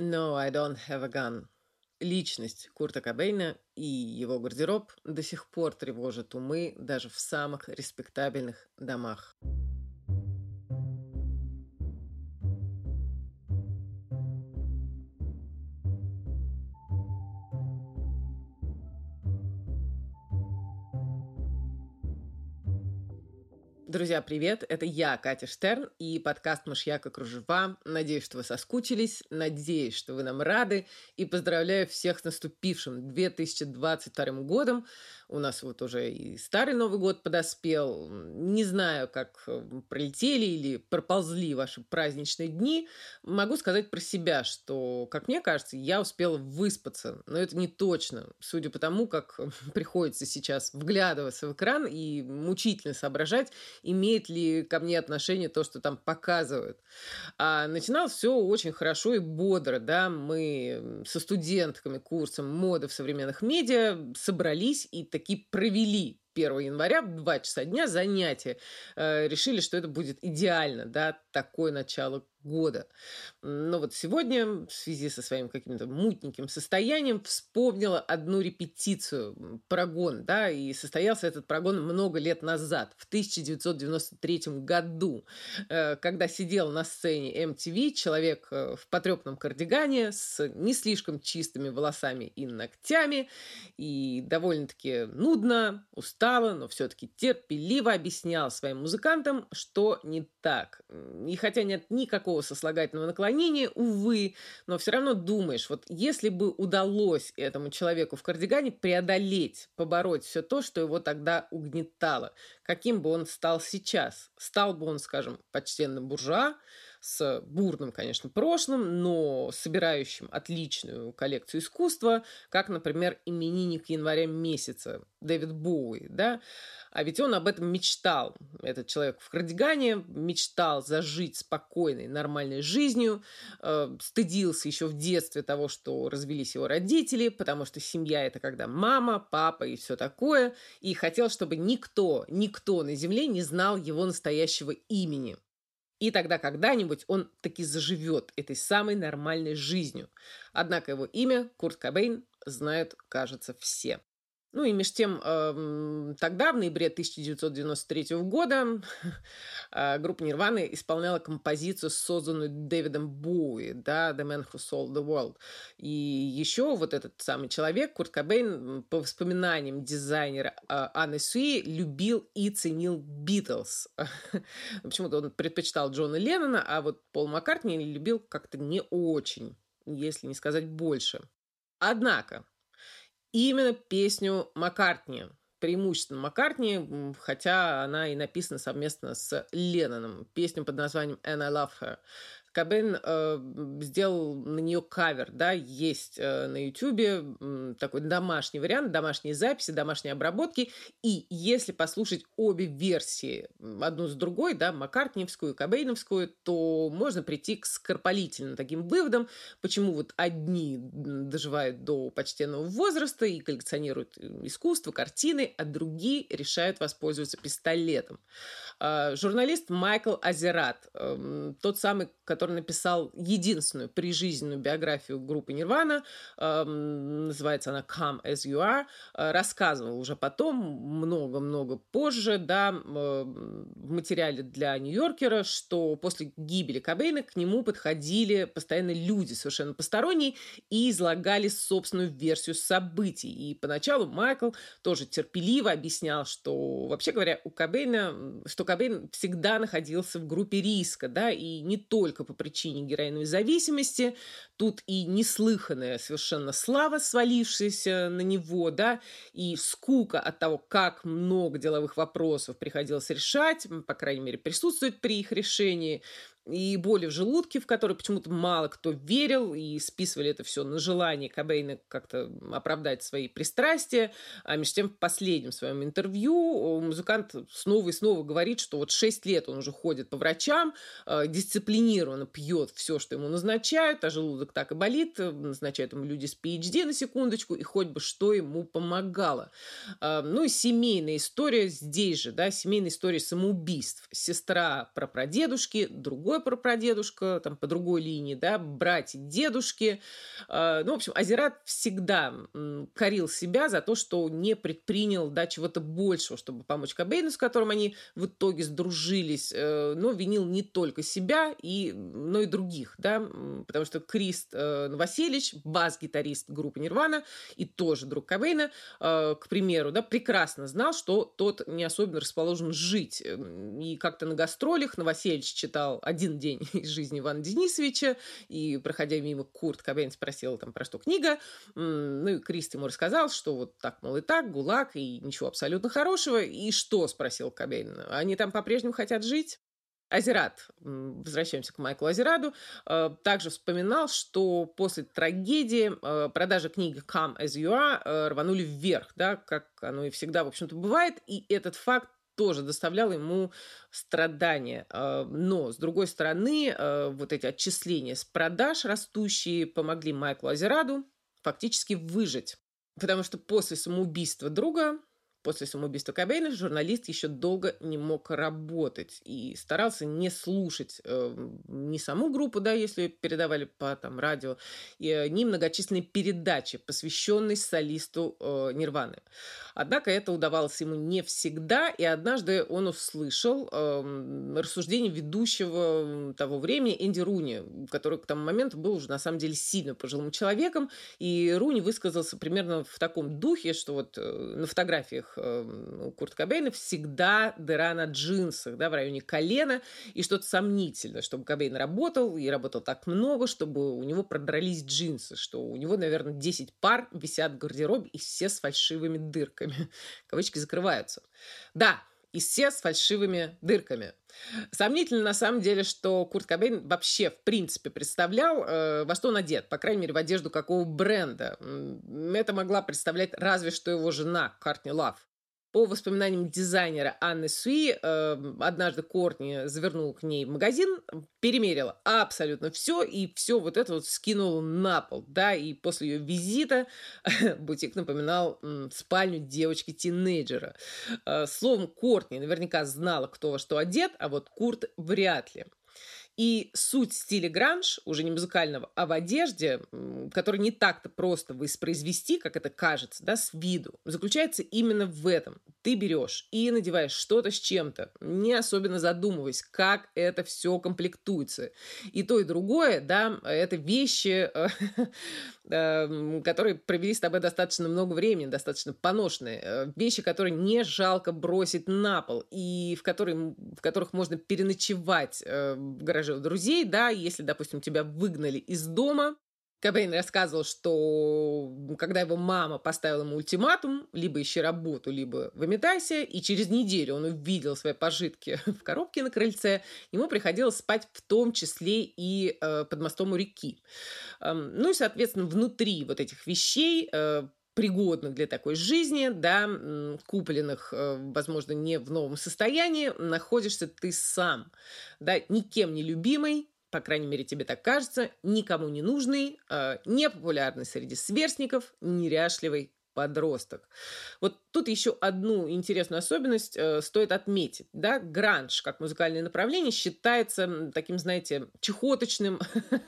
No, I don't have a gun. Личность Курта Кобейна и его гардероб до сих пор тревожат умы даже в самых респектабельных домах. Друзья, привет! Это я, Катя Штерн, и подкаст «Мышьяка кружева». Надеюсь, что вы соскучились, надеюсь, что вы нам рады, и поздравляю всех с наступившим 2022 годом. У нас вот уже и старый Новый год подоспел. Не знаю, как э, пролетели или проползли ваши праздничные дни. Могу сказать про себя, что, как мне кажется, я успела выспаться. Но это не точно, судя по тому, как приходится сейчас вглядываться в экран и мучительно соображать, имеет ли ко мне отношение то, что там показывают. А начиналось все очень хорошо и бодро. Да? Мы со студентками курса моды в современных медиа собрались и таки провели 1 января в 2 часа дня занятия. Э, решили, что это будет идеально, да, такое начало года. Но вот сегодня в связи со своим каким-то мутненьким состоянием вспомнила одну репетицию, прогон, да, и состоялся этот прогон много лет назад, в 1993 году, э, когда сидел на сцене MTV человек э, в потрепанном кардигане с не слишком чистыми волосами и ногтями, и довольно-таки нудно, устало, но все-таки терпеливо объяснял своим музыкантам, что не так. И хотя нет никакого такого сослагательного наклонения, увы, но все равно думаешь, вот если бы удалось этому человеку в кардигане преодолеть, побороть все то, что его тогда угнетало, каким бы он стал сейчас? Стал бы он, скажем, почтенным буржуа, с бурным, конечно, прошлым, но собирающим отличную коллекцию искусства, как, например, именинник января месяца Дэвид Боуи, да, а ведь он об этом мечтал. Этот человек в кардигане мечтал зажить спокойной, нормальной жизнью, э, стыдился еще в детстве того, что развелись его родители, потому что семья это когда мама, папа и все такое, и хотел, чтобы никто, никто на земле не знал его настоящего имени. И тогда когда-нибудь он таки заживет этой самой нормальной жизнью. Однако его имя, Курт Кобейн, знают, кажется, все. Ну и между тем, тогда, в ноябре 1993 года, э, группа Нирваны исполняла композицию, созданную Дэвидом Боуи, да, «The Man Who Sold the World». И еще вот этот самый человек, Курт Кобейн, по воспоминаниям дизайнера э, Анны Суи, любил и ценил Битлз. Почему-то он предпочитал Джона Леннона, а вот Пол Маккартни любил как-то не очень, если не сказать больше. Однако, именно песню Маккартни. Преимущественно Маккартни, хотя она и написана совместно с Ленноном. Песню под названием «And I Love Her». Кобейн э, сделал на нее кавер, да, есть э, на Ютубе э, такой домашний вариант, домашние записи, домашние обработки, и если послушать обе версии, одну с другой, да, Маккартниевскую и Кобейновскую, то можно прийти к скоропалительным таким выводам, почему вот одни доживают до почтенного возраста и коллекционируют искусство, картины, а другие решают воспользоваться пистолетом. Э, журналист Майкл Азерат, э, тот самый, который который написал единственную прижизненную биографию группы Нирвана, называется она Come As You Are, э, рассказывал уже потом, много-много позже, да, в материале для Нью-Йоркера, что после гибели Кобейна к нему подходили постоянно люди совершенно посторонние и излагали собственную версию событий. И поначалу Майкл тоже терпеливо объяснял, что, вообще говоря, у Кобейна, что Кобейн всегда находился в группе риска, да, и не только по причине героиновой зависимости. Тут и неслыханная совершенно слава, свалившаяся на него, да, и скука от того, как много деловых вопросов приходилось решать, по крайней мере, присутствует при их решении и боли в желудке, в которые почему-то мало кто верил, и списывали это все на желание Кобейна как-то оправдать свои пристрастия. А между тем, в последнем своем интервью музыкант снова и снова говорит, что вот 6 лет он уже ходит по врачам, э, дисциплинированно пьет все, что ему назначают, а желудок так и болит, назначают ему люди с PhD на секундочку, и хоть бы что ему помогало. Э, ну и семейная история здесь же, да, семейная история самоубийств. Сестра про прадедушки, другой другой прапрадедушка, там, по другой линии, да, братья, дедушки. Э, ну, в общем, Азерат всегда корил себя за то, что не предпринял, да, чего-то большего, чтобы помочь Кобейну, с которым они в итоге сдружились, э, но винил не только себя, и, но и других, да, потому что Крист Васильевич, бас-гитарист группы Нирвана и тоже друг Кобейна, к примеру, да, прекрасно знал, что тот не особенно расположен жить. И как-то на гастролях Новосельевич читал «Один день из жизни Ивана Денисовича», и, проходя мимо, Курт Кобейн спросил там, про что книга. Ну, и Крист ему рассказал, что вот так, мол, и так, ГУЛАГ, и ничего абсолютно хорошего. И что, спросил Кобейн, они там по-прежнему хотят жить? Азерат, возвращаемся к Майклу Азераду, э, также вспоминал, что после трагедии э, продажи книги «Come as you are» э, рванули вверх, да, как оно и всегда, в общем-то, бывает, и этот факт тоже доставлял ему страдания. Но, с другой стороны, вот эти отчисления с продаж растущие помогли Майклу Азераду фактически выжить. Потому что после самоубийства друга После самоубийства Кобейна журналист еще долго не мог работать и старался не слушать э, ни саму группу, да, если передавали по там, радио, э, ни многочисленные передачи, посвященные солисту э, Нирваны. Однако это удавалось ему не всегда, и однажды он услышал э, рассуждение ведущего того времени Энди Руни, который к тому моменту был уже на самом деле сильно пожилым человеком, и Руни высказался примерно в таком духе, что вот э, на фотографиях Эм, у Кобейна всегда дыра на джинсах, да, в районе колена, и что-то сомнительное, чтобы Кобейн работал, и работал так много, чтобы у него продрались джинсы, что у него, наверное, 10 пар висят в гардеробе, и все с фальшивыми дырками. Кавычки закрываются. Да, и все с фальшивыми дырками. Сомнительно на самом деле, что Курт Кобейн вообще в принципе представлял, э, во что он одет, по крайней мере, в одежду какого бренда. Это могла представлять разве что его жена Картни Лав. По воспоминаниям дизайнера Анны Суи, э, однажды Кортни завернул к ней в магазин, перемерила абсолютно все, и все вот это вот скинула на пол, да, и после ее визита бутик напоминал спальню девочки-тинейджера. Э, словом, Кортни наверняка знала, кто во что одет, а вот Курт вряд ли. И суть стиля гранж, уже не музыкального, а в одежде, который не так-то просто воспроизвести, как это кажется, да, с виду, заключается именно в этом. Ты берешь и надеваешь что-то с чем-то, не особенно задумываясь, как это все комплектуется. И то, и другое, да, это вещи, эм, которые провели с тобой достаточно много времени, достаточно поношенные. Э, вещи, которые не жалко бросить на пол, и в, которые, в которых можно переночевать э, в гараже у друзей, да, если, допустим, тебя выгнали из дома, Кобейн рассказывал, что когда его мама поставила ему ультиматум, либо ищи работу, либо выметайся, и через неделю он увидел свои пожитки в коробке на крыльце, ему приходилось спать в том числе и э, под мостом у реки. Эм, ну и, соответственно, внутри вот этих вещей э, пригодных для такой жизни, да, купленных, э, возможно, не в новом состоянии, находишься ты сам, да, никем не любимый, по крайней мере, тебе так кажется, никому не нужный, э, непопулярный среди сверстников, неряшливый подросток. Вот тут еще одну интересную особенность э, стоит отметить. Да? Гранж, как музыкальное направление, считается таким, знаете, чехоточным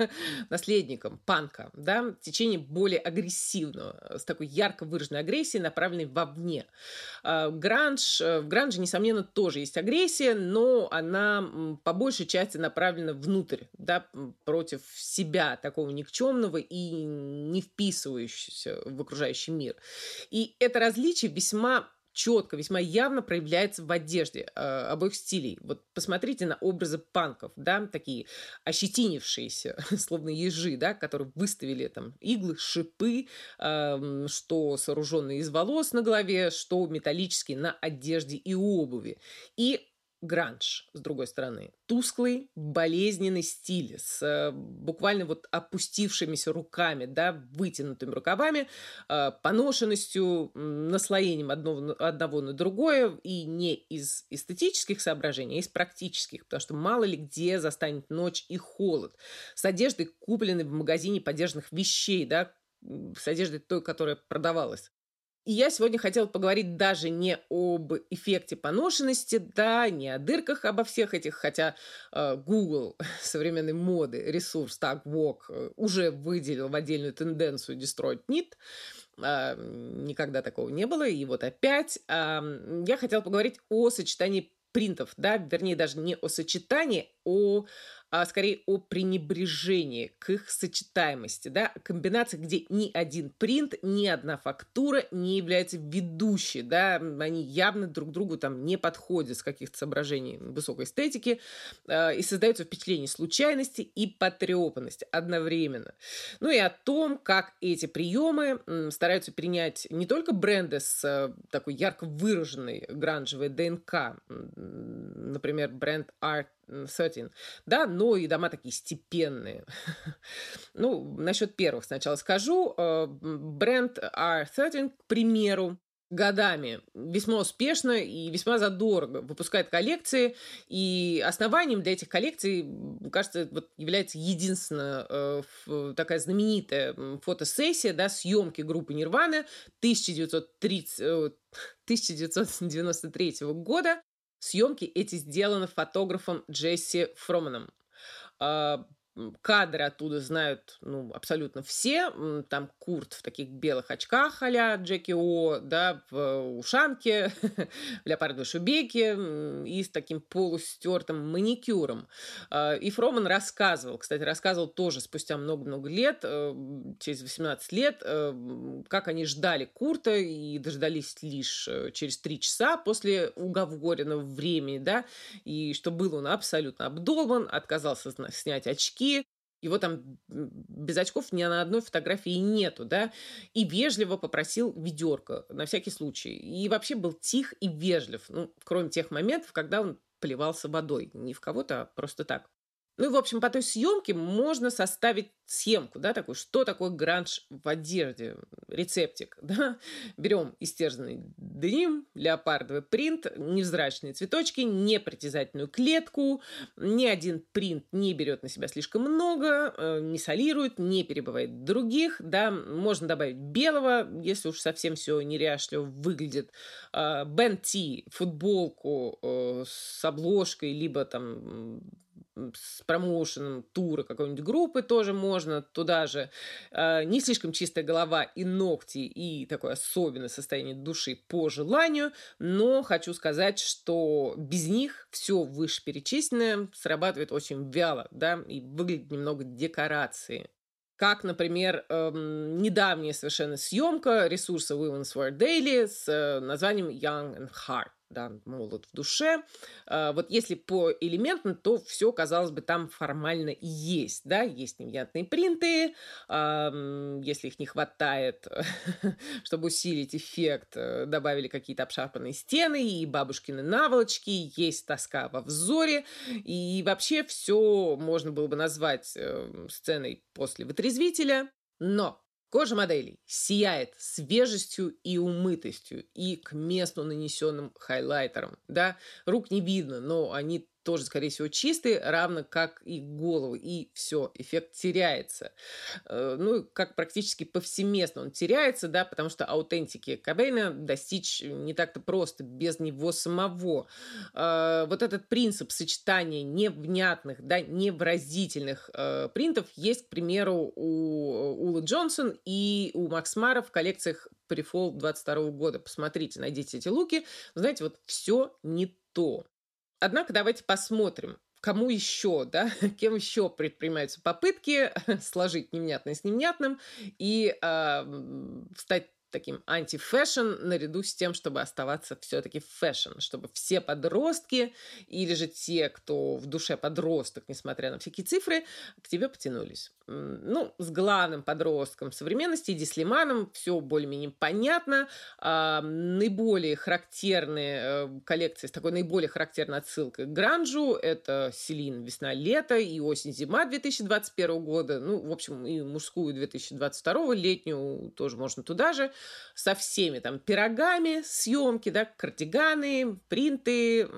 наследником панка. Да? Течение более агрессивного, с такой ярко выраженной агрессией, направленной вовне. Э, гранж, э, в гранже, несомненно, тоже есть агрессия, но она по большей части направлена внутрь, да, против себя, такого никчемного и не вписывающегося в окружающий мир. И это различие весьма четко, весьма явно проявляется в одежде э, обоих стилей. Вот посмотрите на образы панков, да, такие ощетинившиеся, словно ежи, да, которые выставили там иглы, шипы, э, что сооруженные из волос на голове, что металлические на одежде и обуви. И гранж, с другой стороны. Тусклый, болезненный стиль с э, буквально вот опустившимися руками, да, вытянутыми рукавами, э, поношенностью, наслоением одного, одного на другое, и не из эстетических соображений, а из практических, потому что мало ли где застанет ночь и холод. С одеждой, купленной в магазине подержанных вещей, да, с одеждой той, которая продавалась. И я сегодня хотела поговорить даже не об эффекте поношенности, да, не о дырках обо всех этих, хотя э, Google современной моды, ресурс так Walk э, уже выделил в отдельную тенденцию Destroyed Need. Э, никогда такого не было. И вот опять э, я хотела поговорить о сочетании принтов, да, вернее даже не о сочетании, о а скорее о пренебрежении к их сочетаемости, да, комбинации, где ни один принт, ни одна фактура не является ведущей, да, они явно друг другу там не подходят с каких-то соображений высокой эстетики, э, и создается впечатление случайности и потрепанности одновременно. Ну и о том, как эти приемы э, стараются принять не только бренды с э, такой ярко выраженной гранжевой ДНК, например, бренд Art 13, да, но и дома такие степенные. ну, насчет первых сначала скажу. Э, бренд R13, к примеру, годами весьма успешно и весьма задорого выпускает коллекции, и основанием для этих коллекций, кажется, вот является единственная э, такая знаменитая фотосессия, да, съемки группы Нирваны 1930, э, 1993 года, Съемки эти сделаны фотографом Джесси Фроманом. Кадры оттуда знают ну, абсолютно все. Там Курт в таких белых очках а Джеки О, да, в ушанке, в леопардовой шубейке и с таким полустертым маникюром. А, и Фроман рассказывал, кстати, рассказывал тоже спустя много-много лет, э, через 18 лет, э, как они ждали Курта и дождались лишь э, через три часа после уговоренного времени, да, и что был он абсолютно обдолбан, отказался снять очки, его там без очков ни на одной фотографии нету, да, и вежливо попросил ведерко на всякий случай. И вообще был тих и вежлив, ну, кроме тех моментов, когда он плевался водой. Не в кого-то, а просто так. Ну и, в общем, по той съемке можно составить схемку, да, такую, что такое гранж в одежде, рецептик, да. Берем истерзанный деним, леопардовый принт, невзрачные цветочки, непритязательную клетку, ни один принт не берет на себя слишком много, э, не солирует, не перебывает других, да, можно добавить белого, если уж совсем все неряшливо выглядит, Бен Ти, футболку э, с обложкой, либо там с промоушеном тура какой-нибудь группы тоже можно туда же. А, не слишком чистая голова и ногти, и такое особенное состояние души по желанию, но хочу сказать, что без них все вышеперечисленное срабатывает очень вяло, да, и выглядит немного декорации как, например, эм, недавняя совершенно съемка ресурса Women's Wear Daily с э, названием Young and Hard да, молод в душе. А, вот если по элементам, то все, казалось бы, там формально и есть, да, есть невнятные принты, если их не хватает, чтобы усилить эффект, э, добавили какие-то обшарпанные стены и бабушкины наволочки, есть тоска во взоре, и вообще все можно было бы назвать э, сценой после вытрезвителя, но Кожа моделей сияет свежестью и умытостью и к месту нанесенным хайлайтером. Да? Рук не видно, но они тоже, скорее всего, чистые, равно как и головы. И все, эффект теряется. Э, ну, как практически повсеместно он теряется, да, потому что аутентики Кобейна достичь не так-то просто, без него самого. Э, вот этот принцип сочетания невнятных, да, невразительных э, принтов есть, к примеру, у Улы Джонсон и у Макс Мара в коллекциях Prefall 22 года. Посмотрите, найдите эти луки. Знаете, вот все не то. Однако давайте посмотрим, кому еще, да, кем еще предпринимаются попытки сложить невнятное с невнятным и э, стать таким anti-fashion наряду с тем, чтобы оставаться все-таки fashion, чтобы все подростки или же те, кто в душе подросток, несмотря на всякие цифры, к тебе потянулись. Ну, с главным подростком современности, Иди Слиманом, все более-менее понятно. А, наиболее характерные э, коллекции с такой наиболее характерной отсылкой к Гранжу – это Celine «Весна-лето» и «Осень-зима» 2021 года. Ну, в общем, и мужскую 2022, летнюю тоже можно туда же. Со всеми там пирогами, съемки, да, кардиганы, принты,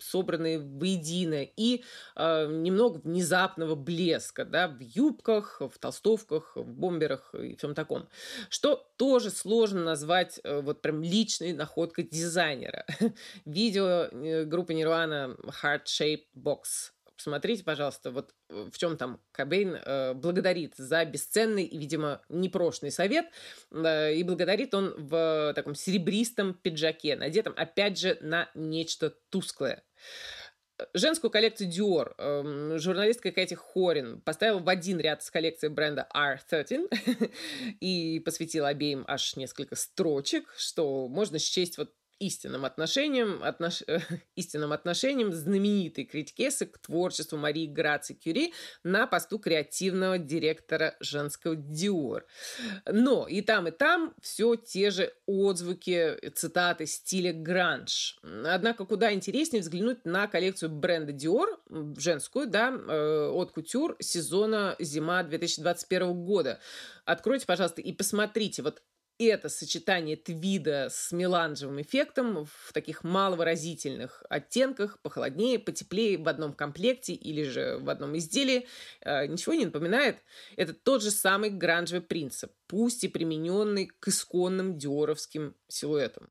собранные воедино, и э, немного внезапного блеска, да, в юбках, в толстовках, в бомберах и всем таком. Что тоже сложно назвать э, вот прям личной находкой дизайнера. Видео э, группы Nirvana Heart Shaped Box посмотрите, пожалуйста, вот э, в чем там Кобейн э, благодарит за бесценный и, видимо, непрошный совет. Э, и благодарит он в таком серебристом пиджаке, надетом, опять же, на нечто тусклое. Женскую коллекцию Dior э, журналистка Кэти Хорин поставила в один ряд с коллекцией бренда R13 и посвятила обеим аж несколько строчек, что можно счесть вот истинным отношением, отнош... истинным отношением знаменитой критикесы к творчеству Марии Граци Кюри на посту креативного директора женского Dior. Но и там, и там все те же отзвуки, цитаты стиля гранж. Однако куда интереснее взглянуть на коллекцию бренда Dior, женскую, да, э, от кутюр сезона зима 2021 года. Откройте, пожалуйста, и посмотрите, вот это сочетание твида с меланжевым эффектом в таких маловыразительных оттенках, похолоднее, потеплее в одном комплекте или же в одном изделии, э, ничего не напоминает. Это тот же самый гранжевый принцип, пусть и примененный к исконным диоровским силуэтам.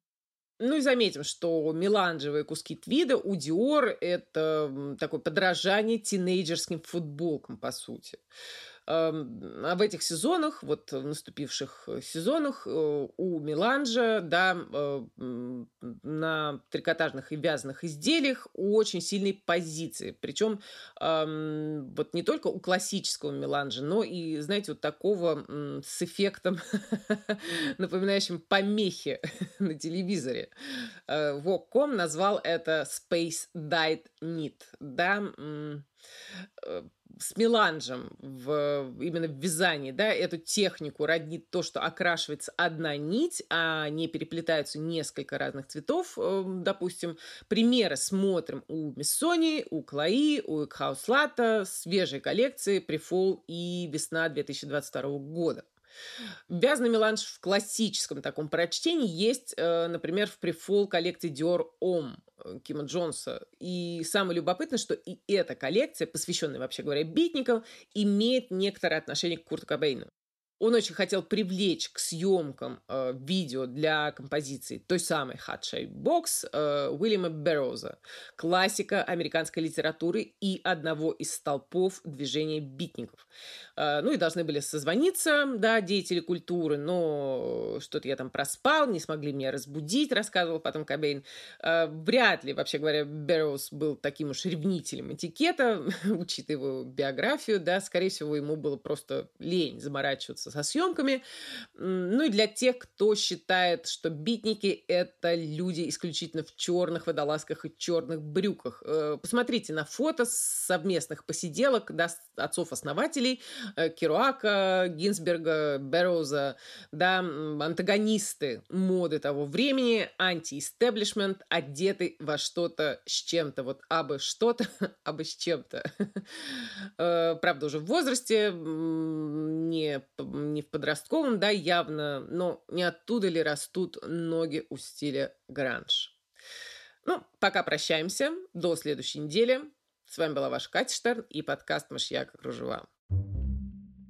Ну и заметим, что меланжевые куски твида у Dior – это такое подражание тинейджерским футболкам, по сути. А в этих сезонах, вот в наступивших э, сезонах э, у Меланжа, да, э, на трикотажных и вязаных изделиях очень сильные позиции. Причем вот не только у классического Меланжа, но и, знаете, вот такого с эффектом, напоминающим помехи на телевизоре. Vogue.com назвал это Space Dyed Knit. Да, с меланжем в, именно в вязании, да, эту технику роднит то, что окрашивается одна нить, а не переплетаются несколько разных цветов, эм, допустим. Примеры смотрим у Миссони, у Клаи, у Экхауслата, свежие коллекции Префол и весна 2022 года. Вязаный меланж в классическом таком прочтении есть, э, например, в префол коллекции Dior Homme Кима Джонса. И самое любопытное, что и эта коллекция, посвященная, вообще говоря, битникам, имеет некоторое отношение к Курту Кобейну. Он очень хотел привлечь к съемкам э, видео для композиции той самой Hot Shape Box э, Уильяма Берроуза, классика американской литературы и одного из столпов движения битников. Э, ну и должны были созвониться, да, деятели культуры, но что-то я там проспал, не смогли меня разбудить, рассказывал потом Кобейн. Э, вряд ли, вообще говоря, Берроуз был таким уж ревнителем этикета, учитывая его биографию, да, скорее всего, ему было просто лень заморачиваться со съемками. Ну и для тех, кто считает, что битники – это люди исключительно в черных водолазках и черных брюках. Э, посмотрите на фото совместных посиделок да, отцов-основателей э, Керуака, Гинзберга, Берроуза, да, антагонисты моды того времени, анти-истеблишмент, одеты во что-то с чем-то. Вот абы что-то, абы с чем-то. Э, правда, уже в возрасте, не не в подростковом, да, явно, но не оттуда ли растут ноги у стиля гранж. Ну, пока прощаемся. До следующей недели. С вами была ваша Катя Штерн и подкаст «Мышьяка кружева».